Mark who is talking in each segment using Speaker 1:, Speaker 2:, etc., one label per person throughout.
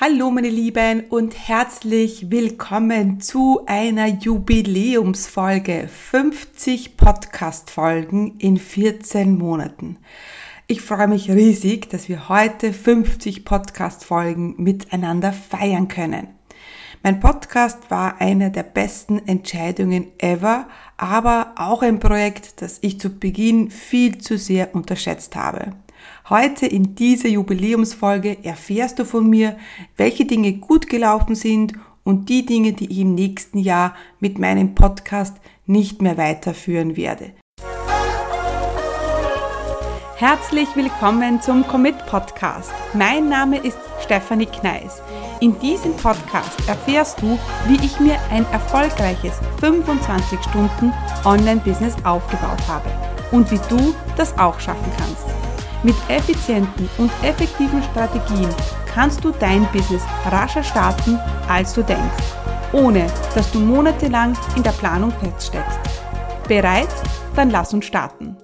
Speaker 1: Hallo meine Lieben und herzlich willkommen zu einer Jubiläumsfolge 50 Podcast Folgen in 14 Monaten. Ich freue mich riesig, dass wir heute 50 Podcast Folgen miteinander feiern können. Mein Podcast war eine der besten Entscheidungen ever, aber auch ein Projekt, das ich zu Beginn viel zu sehr unterschätzt habe. Heute in dieser Jubiläumsfolge erfährst du von mir, welche Dinge gut gelaufen sind und die Dinge, die ich im nächsten Jahr mit meinem Podcast nicht mehr weiterführen werde. Herzlich willkommen zum Commit Podcast. Mein Name ist Stefanie Kneis. In diesem Podcast erfährst du, wie ich mir ein erfolgreiches 25 Stunden Online-Business aufgebaut habe und wie du das auch schaffen kannst. Mit effizienten und effektiven Strategien kannst du dein Business rascher starten, als du denkst, ohne dass du monatelang in der Planung feststeckst. Bereit? Dann lass uns starten.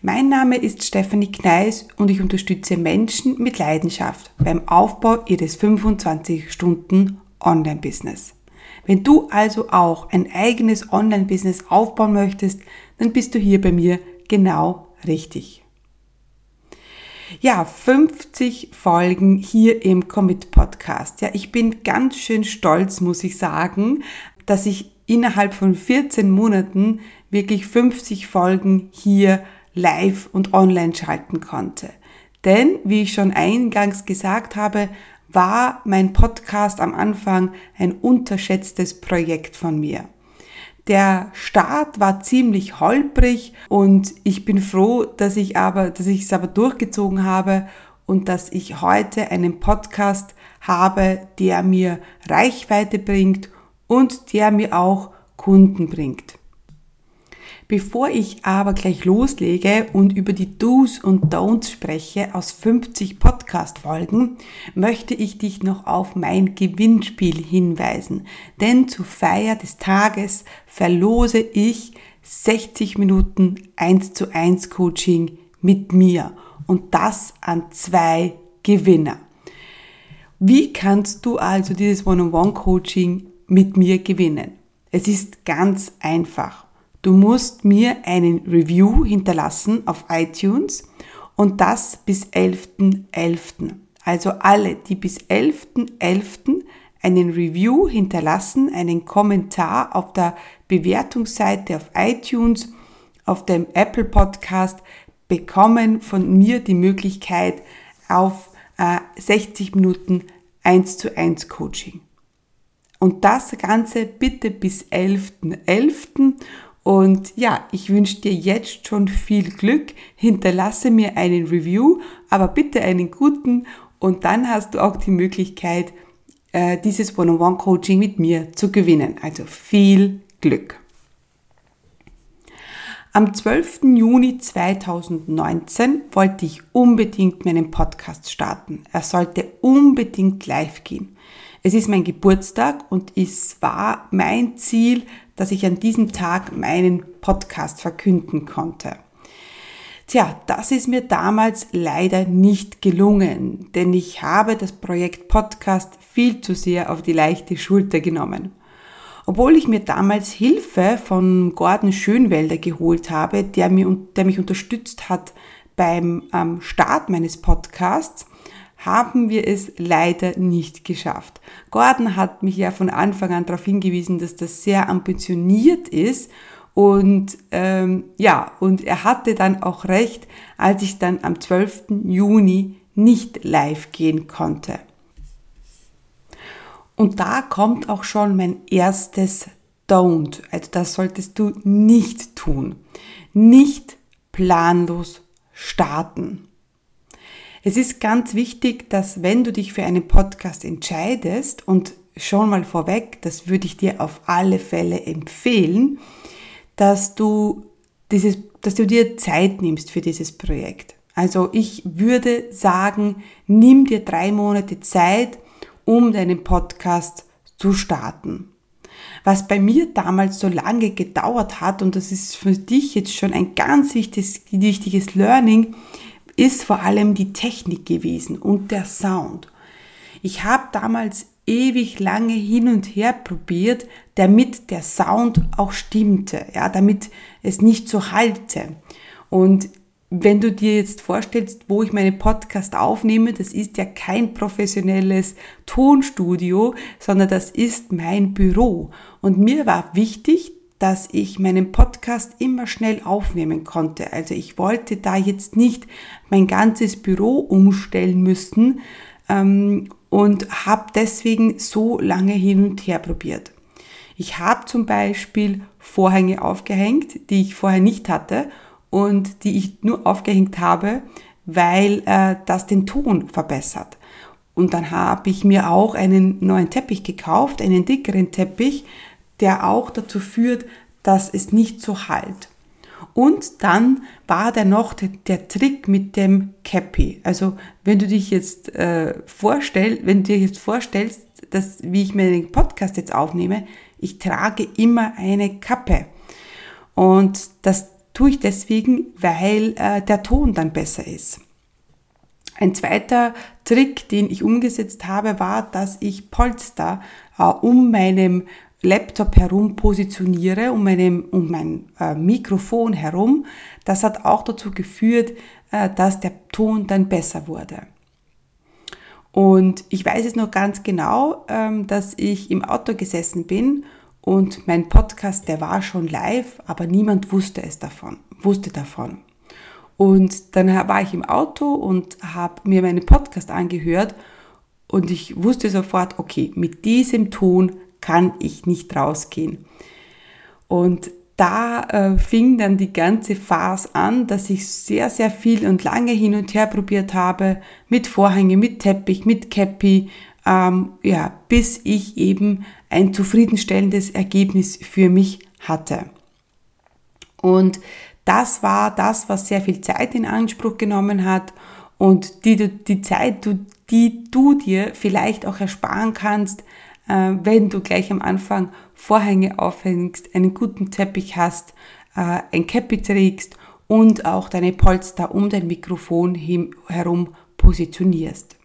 Speaker 1: Mein Name ist Stephanie Kneis und ich unterstütze Menschen mit Leidenschaft beim Aufbau ihres 25 Stunden Online-Business. Wenn du also auch ein eigenes Online-Business aufbauen möchtest, dann bist du hier bei mir genau richtig. Ja, 50 Folgen hier im Commit Podcast. Ja, ich bin ganz schön stolz, muss ich sagen, dass ich innerhalb von 14 Monaten wirklich 50 Folgen hier live und online schalten konnte. Denn, wie ich schon eingangs gesagt habe, war mein Podcast am Anfang ein unterschätztes Projekt von mir. Der Start war ziemlich holprig und ich bin froh, dass ich aber, dass ich es aber durchgezogen habe und dass ich heute einen Podcast habe, der mir Reichweite bringt und der mir auch Kunden bringt. Bevor ich aber gleich loslege und über die Do's und Don'ts spreche aus 50 Podcast-Folgen, möchte ich dich noch auf mein Gewinnspiel hinweisen. Denn zur Feier des Tages verlose ich 60 Minuten 1 zu 1 Coaching mit mir und das an zwei Gewinner. Wie kannst du also dieses One-on-One-Coaching mit mir gewinnen? Es ist ganz einfach. Du musst mir einen Review hinterlassen auf iTunes und das bis 11.11. .11. Also alle, die bis 11.11. .11. einen Review hinterlassen, einen Kommentar auf der Bewertungsseite auf iTunes, auf dem Apple Podcast, bekommen von mir die Möglichkeit auf äh, 60 Minuten 1 zu 1 Coaching. Und das Ganze bitte bis 11.11. .11. Und ja, ich wünsche dir jetzt schon viel Glück. Hinterlasse mir einen Review, aber bitte einen guten. Und dann hast du auch die Möglichkeit, äh, dieses One-on-One-Coaching mit mir zu gewinnen. Also viel Glück. Am 12. Juni 2019 wollte ich unbedingt meinen Podcast starten. Er sollte unbedingt live gehen. Es ist mein Geburtstag und es war mein Ziel, dass ich an diesem Tag meinen Podcast verkünden konnte. Tja, das ist mir damals leider nicht gelungen, denn ich habe das Projekt Podcast viel zu sehr auf die leichte Schulter genommen. Obwohl ich mir damals Hilfe von Gordon Schönwelder geholt habe, der, mir, der mich unterstützt hat beim ähm, Start meines Podcasts, haben wir es leider nicht geschafft. Gordon hat mich ja von Anfang an darauf hingewiesen, dass das sehr ambitioniert ist und ähm, ja, und er hatte dann auch recht, als ich dann am 12. Juni nicht live gehen konnte. Und da kommt auch schon mein erstes Don't. Also das solltest du nicht tun. Nicht planlos starten. Es ist ganz wichtig, dass wenn du dich für einen Podcast entscheidest und schon mal vorweg, das würde ich dir auf alle Fälle empfehlen, dass du dieses, dass du dir Zeit nimmst für dieses Projekt. Also ich würde sagen, nimm dir drei Monate Zeit, um deinen Podcast zu starten. Was bei mir damals so lange gedauert hat, und das ist für dich jetzt schon ein ganz wichtiges, wichtiges Learning, ist vor allem die Technik gewesen und der Sound. Ich habe damals ewig lange hin und her probiert, damit der Sound auch stimmte, ja, damit es nicht so halte. Und wenn du dir jetzt vorstellst, wo ich meine Podcast aufnehme, das ist ja kein professionelles Tonstudio, sondern das ist mein Büro. Und mir war wichtig, dass ich meinen Podcast immer schnell aufnehmen konnte. Also ich wollte da jetzt nicht mein ganzes Büro umstellen müssen ähm, und habe deswegen so lange hin und her probiert. Ich habe zum Beispiel Vorhänge aufgehängt, die ich vorher nicht hatte und die ich nur aufgehängt habe, weil äh, das den Ton verbessert. Und dann habe ich mir auch einen neuen Teppich gekauft, einen dickeren Teppich, der auch dazu führt, dass es nicht so halt. Und dann war da noch der, der, Trick mit dem Cappy. Also wenn du dich jetzt äh, vorstellst, wenn du dir jetzt vorstellst, dass wie ich meinen Podcast jetzt aufnehme, ich trage immer eine Kappe. Und das tue ich deswegen, weil äh, der Ton dann besser ist. Ein zweiter Trick, den ich umgesetzt habe, war, dass ich Polster äh, um meinem Laptop herum positioniere, um, meinem, um mein äh, Mikrofon herum. Das hat auch dazu geführt, äh, dass der Ton dann besser wurde. Und ich weiß es noch ganz genau, ähm, dass ich im Auto gesessen bin und mein Podcast, der war schon live, aber niemand wusste es davon, wusste davon. Und dann war ich im Auto und habe mir meinen Podcast angehört und ich wusste sofort, okay, mit diesem Ton kann ich nicht rausgehen. Und da äh, fing dann die ganze Phase an, dass ich sehr, sehr viel und lange hin und her probiert habe, mit Vorhänge, mit Teppich, mit Käppi, ähm, ja, bis ich eben ein zufriedenstellendes Ergebnis für mich hatte. Und das war das, was sehr viel Zeit in Anspruch genommen hat und die, die Zeit, die du dir vielleicht auch ersparen kannst, wenn du gleich am Anfang Vorhänge aufhängst, einen guten Teppich hast, äh, ein Käppi trägst und auch deine Polster um dein Mikrofon herum positionierst.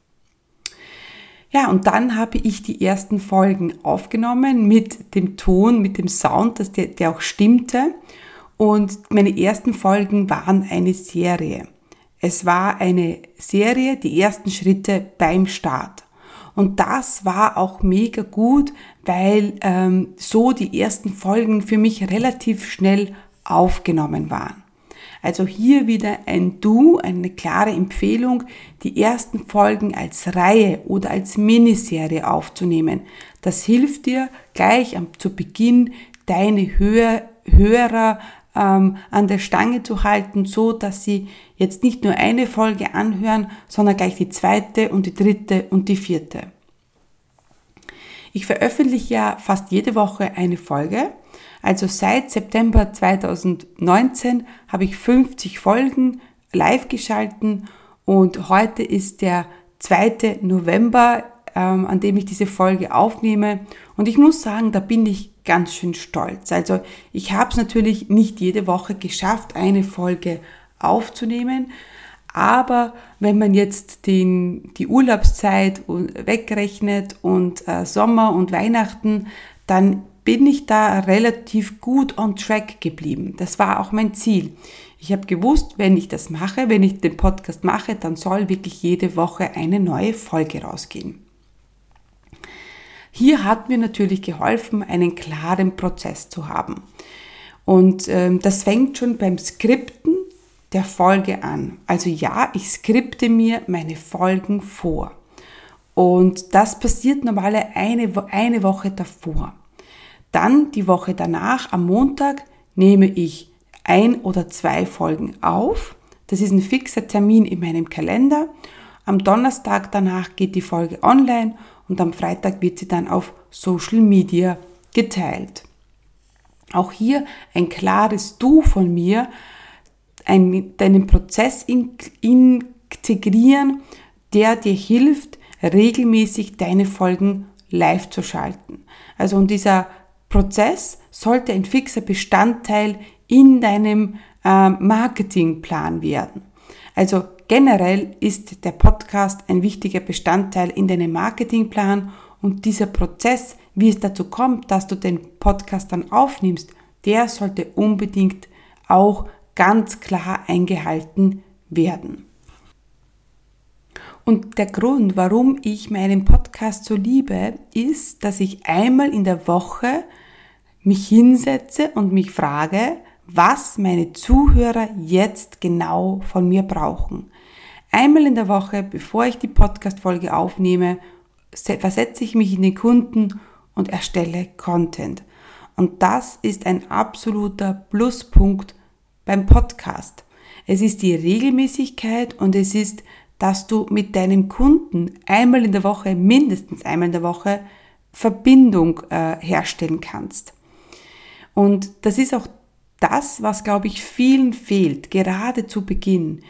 Speaker 1: Ja, und dann habe ich die ersten Folgen aufgenommen mit dem Ton, mit dem Sound, dass der, der auch stimmte. Und meine ersten Folgen waren eine Serie. Es war eine Serie, die ersten Schritte beim Start. Und das war auch mega gut, weil ähm, so die ersten Folgen für mich relativ schnell aufgenommen waren. Also hier wieder ein Du, eine klare Empfehlung, die ersten Folgen als Reihe oder als Miniserie aufzunehmen. Das hilft dir gleich am, zu Beginn deine Hör, Hörer ähm, an der Stange zu halten, so dass sie jetzt nicht nur eine Folge anhören, sondern gleich die zweite und die dritte und die vierte. Ich veröffentliche ja fast jede Woche eine Folge. Also seit September 2019 habe ich 50 Folgen live geschalten und heute ist der 2. November, ähm, an dem ich diese Folge aufnehme. Und ich muss sagen, da bin ich ganz schön stolz. Also ich habe es natürlich nicht jede Woche geschafft, eine Folge aufzunehmen. Aber wenn man jetzt den, die Urlaubszeit wegrechnet und äh, Sommer und Weihnachten, dann bin ich da relativ gut on track geblieben. Das war auch mein Ziel. Ich habe gewusst, wenn ich das mache, wenn ich den Podcast mache, dann soll wirklich jede Woche eine neue Folge rausgehen. Hier hat mir natürlich geholfen, einen klaren Prozess zu haben. Und ähm, das fängt schon beim Skripten der Folge an. Also ja, ich skripte mir meine Folgen vor. Und das passiert normalerweise eine, eine Woche davor. Dann die Woche danach, am Montag, nehme ich ein oder zwei Folgen auf. Das ist ein fixer Termin in meinem Kalender. Am Donnerstag danach geht die Folge online und am Freitag wird sie dann auf Social Media geteilt. Auch hier ein klares Du von mir, ein, deinen Prozess integrieren, der dir hilft, regelmäßig deine Folgen live zu schalten. Also und dieser Prozess sollte ein fixer Bestandteil in deinem äh, Marketingplan werden. Also generell ist der Podcast ein wichtiger Bestandteil in deinem Marketingplan und dieser Prozess, wie es dazu kommt, dass du den Podcast dann aufnimmst, der sollte unbedingt auch ganz klar eingehalten werden. Und der Grund, warum ich meinen Podcast so liebe, ist, dass ich einmal in der Woche mich hinsetze und mich frage, was meine Zuhörer jetzt genau von mir brauchen. Einmal in der Woche, bevor ich die Podcast-Folge aufnehme, versetze ich mich in den Kunden und erstelle Content. Und das ist ein absoluter Pluspunkt beim Podcast. Es ist die Regelmäßigkeit und es ist, dass du mit deinem Kunden einmal in der Woche, mindestens einmal in der Woche, Verbindung äh, herstellen kannst. Und das ist auch das, was, glaube ich, vielen fehlt, gerade zu Beginn.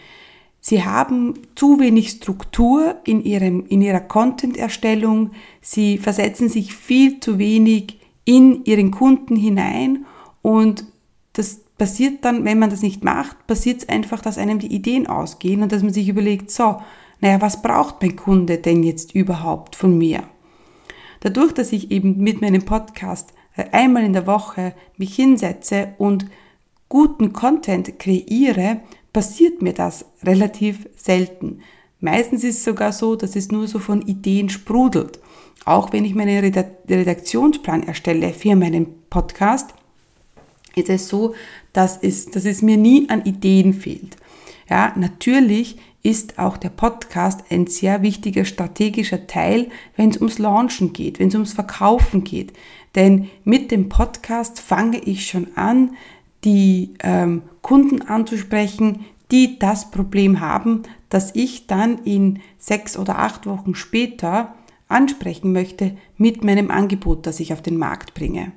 Speaker 1: Sie haben zu wenig Struktur in, ihrem, in ihrer Content-Erstellung. Sie versetzen sich viel zu wenig in ihren Kunden hinein und das passiert dann, wenn man das nicht macht, passiert es einfach, dass einem die Ideen ausgehen und dass man sich überlegt, so, naja, was braucht mein Kunde denn jetzt überhaupt von mir? Dadurch, dass ich eben mit meinem Podcast einmal in der Woche mich hinsetze und guten Content kreiere, passiert mir das relativ selten. Meistens ist es sogar so, dass es nur so von Ideen sprudelt. Auch wenn ich meinen Redaktionsplan erstelle für meinen Podcast, ist es so, dass es, dass es mir nie an Ideen fehlt. Ja, natürlich ist auch der Podcast ein sehr wichtiger strategischer Teil, wenn es ums Launchen geht, wenn es ums Verkaufen geht. Denn mit dem Podcast fange ich schon an, die ähm, Kunden anzusprechen, die das Problem haben, dass ich dann in sechs oder acht Wochen später ansprechen möchte mit meinem Angebot, das ich auf den Markt bringe.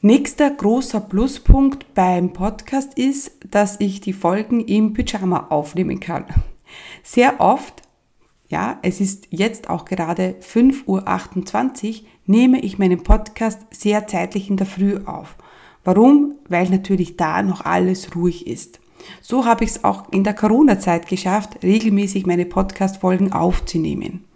Speaker 1: Nächster großer Pluspunkt beim Podcast ist, dass ich die Folgen im Pyjama aufnehmen kann. Sehr oft, ja, es ist jetzt auch gerade 5.28 Uhr, nehme ich meinen Podcast sehr zeitlich in der Früh auf. Warum? Weil natürlich da noch alles ruhig ist. So habe ich es auch in der Corona-Zeit geschafft, regelmäßig meine Podcast-Folgen aufzunehmen.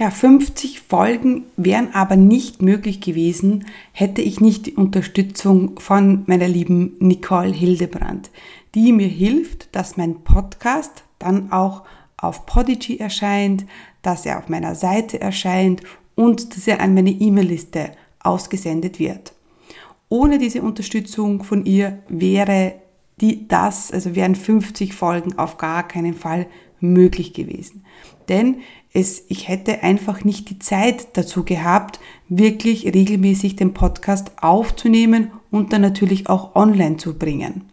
Speaker 1: Ja, 50 Folgen wären aber nicht möglich gewesen, hätte ich nicht die Unterstützung von meiner lieben Nicole Hildebrand, die mir hilft, dass mein Podcast dann auch auf Podigy erscheint, dass er auf meiner Seite erscheint und dass er an meine E-Mail-Liste ausgesendet wird. Ohne diese Unterstützung von ihr wäre die, das, also wären 50 Folgen auf gar keinen Fall möglich gewesen. Denn es, ich hätte einfach nicht die Zeit dazu gehabt, wirklich regelmäßig den Podcast aufzunehmen und dann natürlich auch online zu bringen.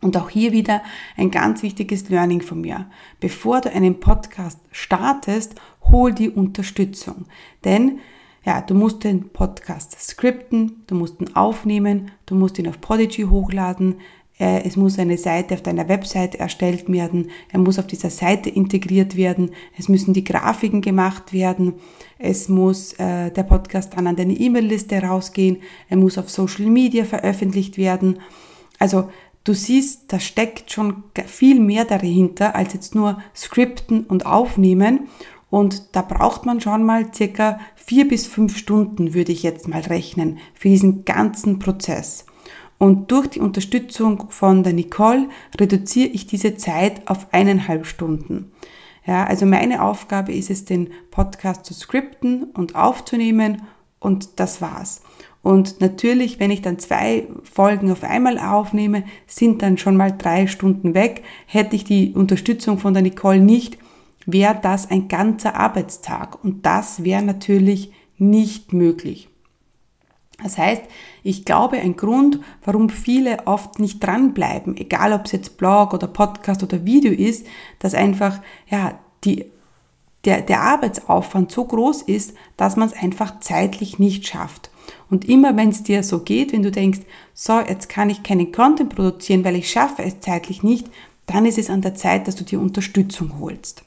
Speaker 1: Und auch hier wieder ein ganz wichtiges Learning von mir. Bevor du einen Podcast startest, hol die Unterstützung. Denn ja, du musst den Podcast skripten, du musst ihn aufnehmen, du musst ihn auf Prodigy hochladen, es muss eine Seite auf deiner Website erstellt werden, er muss auf dieser Seite integriert werden, es müssen die Grafiken gemacht werden, es muss äh, der Podcast dann an deine E-Mail-Liste rausgehen, er muss auf Social Media veröffentlicht werden. Also du siehst, da steckt schon viel mehr dahinter als jetzt nur Skripten und Aufnehmen. Und da braucht man schon mal circa vier bis fünf Stunden, würde ich jetzt mal rechnen, für diesen ganzen Prozess. Und durch die Unterstützung von der Nicole reduziere ich diese Zeit auf eineinhalb Stunden. Ja, also meine Aufgabe ist es, den Podcast zu skripten und aufzunehmen und das war's. Und natürlich, wenn ich dann zwei Folgen auf einmal aufnehme, sind dann schon mal drei Stunden weg. Hätte ich die Unterstützung von der Nicole nicht, wäre das ein ganzer Arbeitstag. Und das wäre natürlich nicht möglich. Das heißt, ich glaube, ein Grund, warum viele oft nicht dranbleiben, egal ob es jetzt Blog oder Podcast oder Video ist, dass einfach, ja, die, der, der Arbeitsaufwand so groß ist, dass man es einfach zeitlich nicht schafft. Und immer wenn es dir so geht, wenn du denkst, so, jetzt kann ich keinen Content produzieren, weil ich schaffe es zeitlich nicht, dann ist es an der Zeit, dass du dir Unterstützung holst.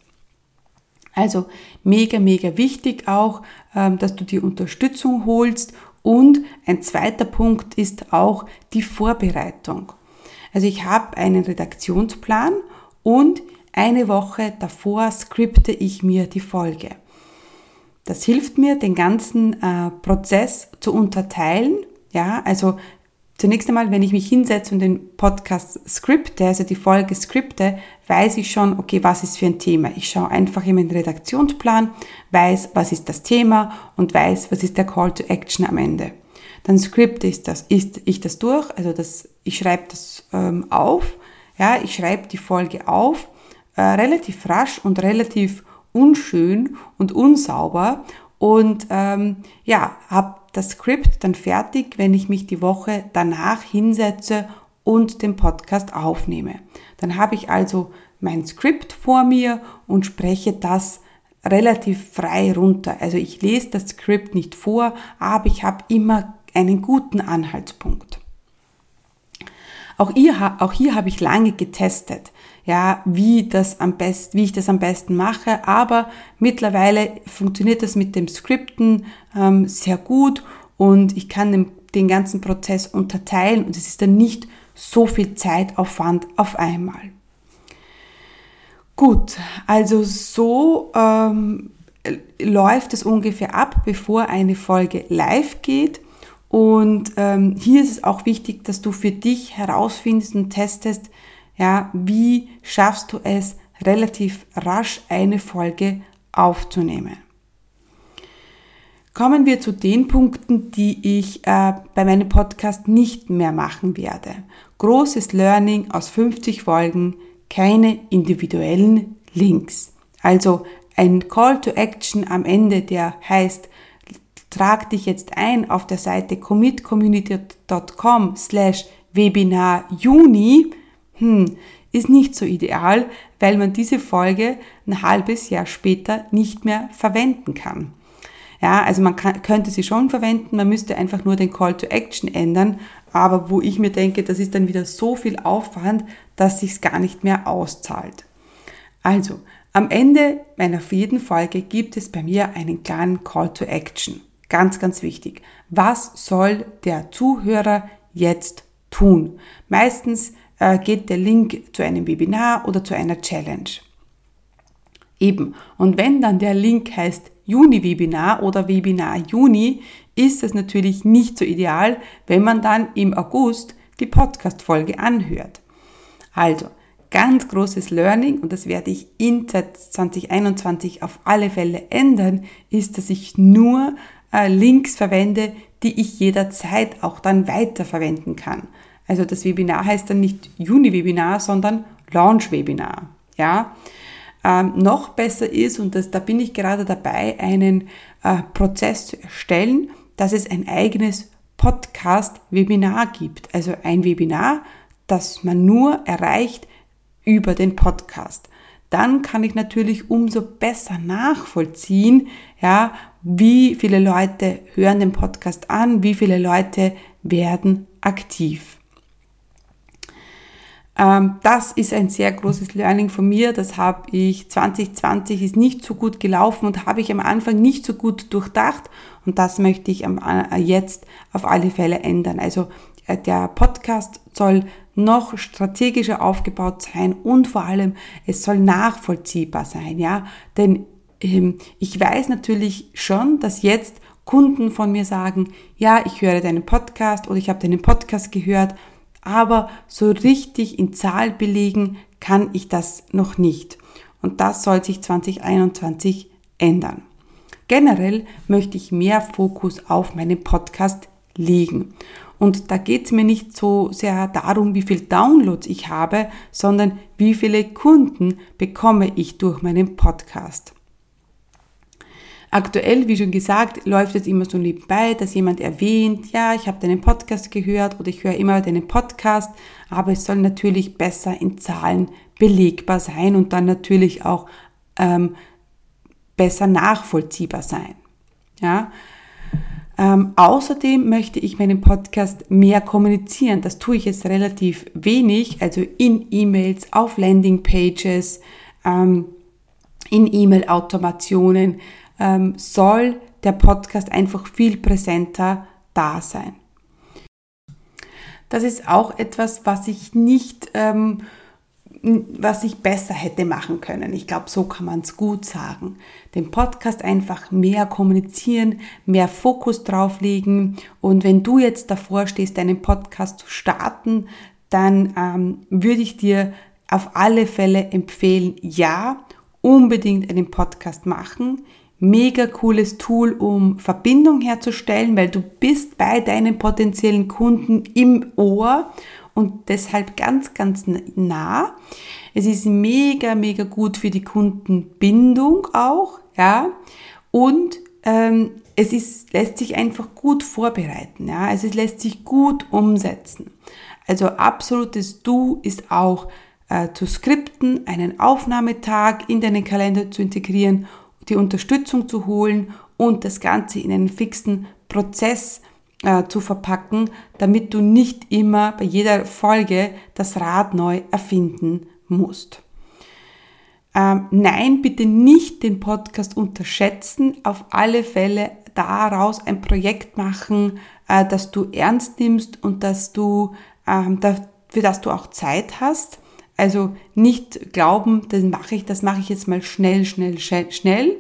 Speaker 1: Also mega, mega wichtig auch, ähm, dass du die Unterstützung holst und ein zweiter Punkt ist auch die Vorbereitung. Also ich habe einen Redaktionsplan und eine Woche davor skripte ich mir die Folge. Das hilft mir, den ganzen äh, Prozess zu unterteilen. Ja, also zunächst einmal, wenn ich mich hinsetze und den Podcast skripte, also die Folge skripte, weiß ich schon, okay, was ist für ein Thema. Ich schaue einfach in meinen Redaktionsplan, weiß, was ist das Thema und weiß, was ist der Call to Action am Ende. Dann skripte ich das, ist ich das durch, also das, ich schreibe das ähm, auf, ja, ich schreibe die Folge auf, äh, relativ rasch und relativ unschön und unsauber und ähm, ja, habe das Skript dann fertig, wenn ich mich die Woche danach hinsetze und den Podcast aufnehme. Dann habe ich also mein Skript vor mir und spreche das relativ frei runter. Also ich lese das Skript nicht vor, aber ich habe immer einen guten Anhaltspunkt. Auch, ihr, auch hier habe ich lange getestet ja, wie das am besten, wie ich das am besten mache. Aber mittlerweile funktioniert das mit dem Skripten ähm, sehr gut und ich kann den, den ganzen Prozess unterteilen und es ist dann nicht so viel Zeitaufwand auf einmal. Gut, also so ähm, läuft es ungefähr ab, bevor eine Folge live geht. Und ähm, hier ist es auch wichtig, dass du für dich herausfindest und testest, ja, wie schaffst du es, relativ rasch eine Folge aufzunehmen? Kommen wir zu den Punkten, die ich äh, bei meinem Podcast nicht mehr machen werde. Großes Learning aus 50 Folgen, keine individuellen Links. Also ein Call to Action am Ende, der heißt, trag dich jetzt ein auf der Seite commitcommunity.com slash Webinar Juni hm, ist nicht so ideal, weil man diese Folge ein halbes Jahr später nicht mehr verwenden kann. Ja, also man kann, könnte sie schon verwenden, man müsste einfach nur den Call to Action ändern, aber wo ich mir denke, das ist dann wieder so viel Aufwand, dass sich's gar nicht mehr auszahlt. Also, am Ende meiner vierten Folge gibt es bei mir einen kleinen Call to Action. Ganz, ganz wichtig. Was soll der Zuhörer jetzt tun? Meistens äh, geht der Link zu einem Webinar oder zu einer Challenge. Eben. Und wenn dann der Link heißt Juni-Webinar oder Webinar Juni, ist es natürlich nicht so ideal, wenn man dann im August die Podcast-Folge anhört. Also, ganz großes Learning und das werde ich in 2021 auf alle Fälle ändern, ist, dass ich nur äh, Links verwende, die ich jederzeit auch dann weiterverwenden kann. Also das Webinar heißt dann nicht Juni-Webinar, sondern Launch-Webinar. Ja? Ähm, noch besser ist, und das, da bin ich gerade dabei, einen äh, Prozess zu erstellen, dass es ein eigenes Podcast-Webinar gibt. Also ein Webinar, das man nur erreicht über den Podcast. Dann kann ich natürlich umso besser nachvollziehen, ja, wie viele Leute hören den Podcast an, wie viele Leute werden aktiv. Ähm, das ist ein sehr großes Learning von mir. Das habe ich 2020 ist nicht so gut gelaufen und habe ich am Anfang nicht so gut durchdacht. Und das möchte ich äh, jetzt auf alle Fälle ändern. Also äh, der Podcast soll noch strategischer aufgebaut sein und vor allem es soll nachvollziehbar sein, ja. Denn ähm, ich weiß natürlich schon, dass jetzt Kunden von mir sagen, ja, ich höre deinen Podcast oder ich habe deinen Podcast gehört aber so richtig in Zahl belegen kann ich das noch nicht. Und das soll sich 2021 ändern. Generell möchte ich mehr Fokus auf meinen Podcast legen. Und da geht es mir nicht so sehr darum, wie viel Downloads ich habe, sondern wie viele Kunden bekomme ich durch meinen Podcast. Aktuell, wie schon gesagt, läuft es immer so nebenbei, dass jemand erwähnt, ja, ich habe deinen Podcast gehört oder ich höre immer deinen Podcast, aber es soll natürlich besser in Zahlen belegbar sein und dann natürlich auch ähm, besser nachvollziehbar sein. Ja. Ähm, außerdem möchte ich meinen Podcast mehr kommunizieren. Das tue ich jetzt relativ wenig, also in E-Mails, auf Landingpages, ähm, in E-Mail-Automationen ähm, soll der Podcast einfach viel präsenter da sein. das ist auch etwas, was ich nicht, ähm, was ich besser hätte machen können. Ich glaube, so kann man es gut sagen. Den Podcast einfach mehr kommunizieren, mehr Fokus drauflegen. Und wenn du jetzt davor stehst, deinen Podcast zu starten, dann ähm, würde ich dir auf alle Fälle empfehlen, ja, unbedingt einen Podcast machen. Mega cooles Tool, um Verbindung herzustellen, weil du bist bei deinen potenziellen Kunden im Ohr und deshalb ganz, ganz nah. Es ist mega, mega gut für die Kundenbindung auch, ja. Und ähm, es ist, lässt sich einfach gut vorbereiten, ja. Also es lässt sich gut umsetzen. Also absolutes Du ist auch äh, zu skripten, einen Aufnahmetag in deinen Kalender zu integrieren, die Unterstützung zu holen und das Ganze in einen fixen Prozess äh, zu verpacken, damit du nicht immer bei jeder Folge das Rad neu erfinden musst. Ähm, nein, bitte nicht den Podcast unterschätzen. Auf alle Fälle daraus ein Projekt machen, äh, das du ernst nimmst und dass du, ähm, da, für das du auch Zeit hast. Also nicht glauben, das mache ich, das mache ich jetzt mal schnell, schnell, schnell.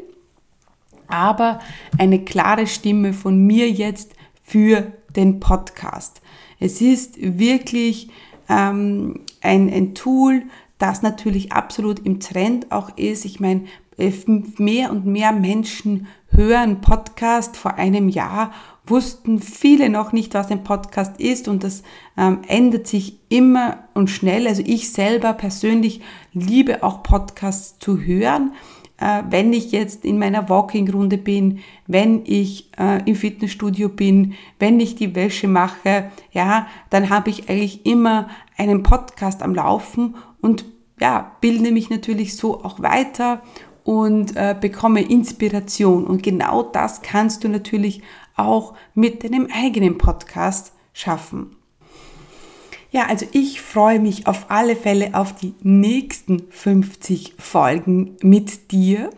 Speaker 1: Aber eine klare Stimme von mir jetzt für den Podcast. Es ist wirklich ähm, ein, ein Tool, das natürlich absolut im Trend auch ist. Ich meine, äh, mehr und mehr Menschen hören Podcast. Vor einem Jahr wussten viele noch nicht, was ein Podcast ist und das ähm, ändert sich immer und schnell. Also ich selber persönlich liebe auch Podcasts zu hören. Äh, wenn ich jetzt in meiner Walking-Runde bin, wenn ich äh, im Fitnessstudio bin, wenn ich die Wäsche mache, ja, dann habe ich eigentlich immer einen Podcast am Laufen und ja, bilde mich natürlich so auch weiter und äh, bekomme Inspiration. Und genau das kannst du natürlich auch mit deinem eigenen Podcast schaffen. Ja, also ich freue mich auf alle Fälle auf die nächsten 50 Folgen mit dir.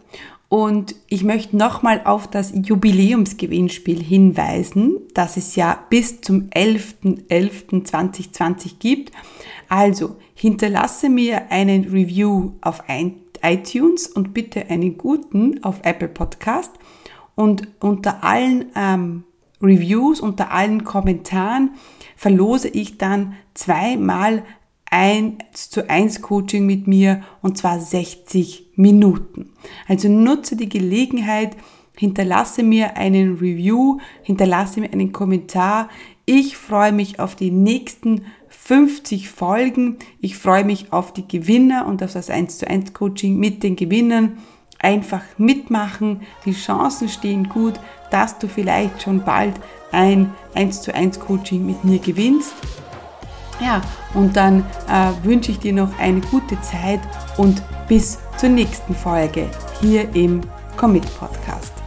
Speaker 1: Und ich möchte nochmal auf das Jubiläumsgewinnspiel hinweisen, das es ja bis zum 11.11.2020 gibt. Also hinterlasse mir einen Review auf iTunes und bitte einen guten auf Apple Podcast. Und unter allen ähm, Reviews, unter allen Kommentaren verlose ich dann zweimal ein zu eins Coaching mit mir und zwar 60 Minuten. Also nutze die Gelegenheit, hinterlasse mir einen Review, hinterlasse mir einen Kommentar. Ich freue mich auf die nächsten 50 Folgen. Ich freue mich auf die Gewinner und auf das 1 zu 1 Coaching mit den Gewinnern. Einfach mitmachen. Die Chancen stehen gut, dass du vielleicht schon bald ein 1 zu 1 Coaching mit mir gewinnst. Ja, und dann äh, wünsche ich dir noch eine gute Zeit und bis zur nächsten Folge hier im Commit Podcast.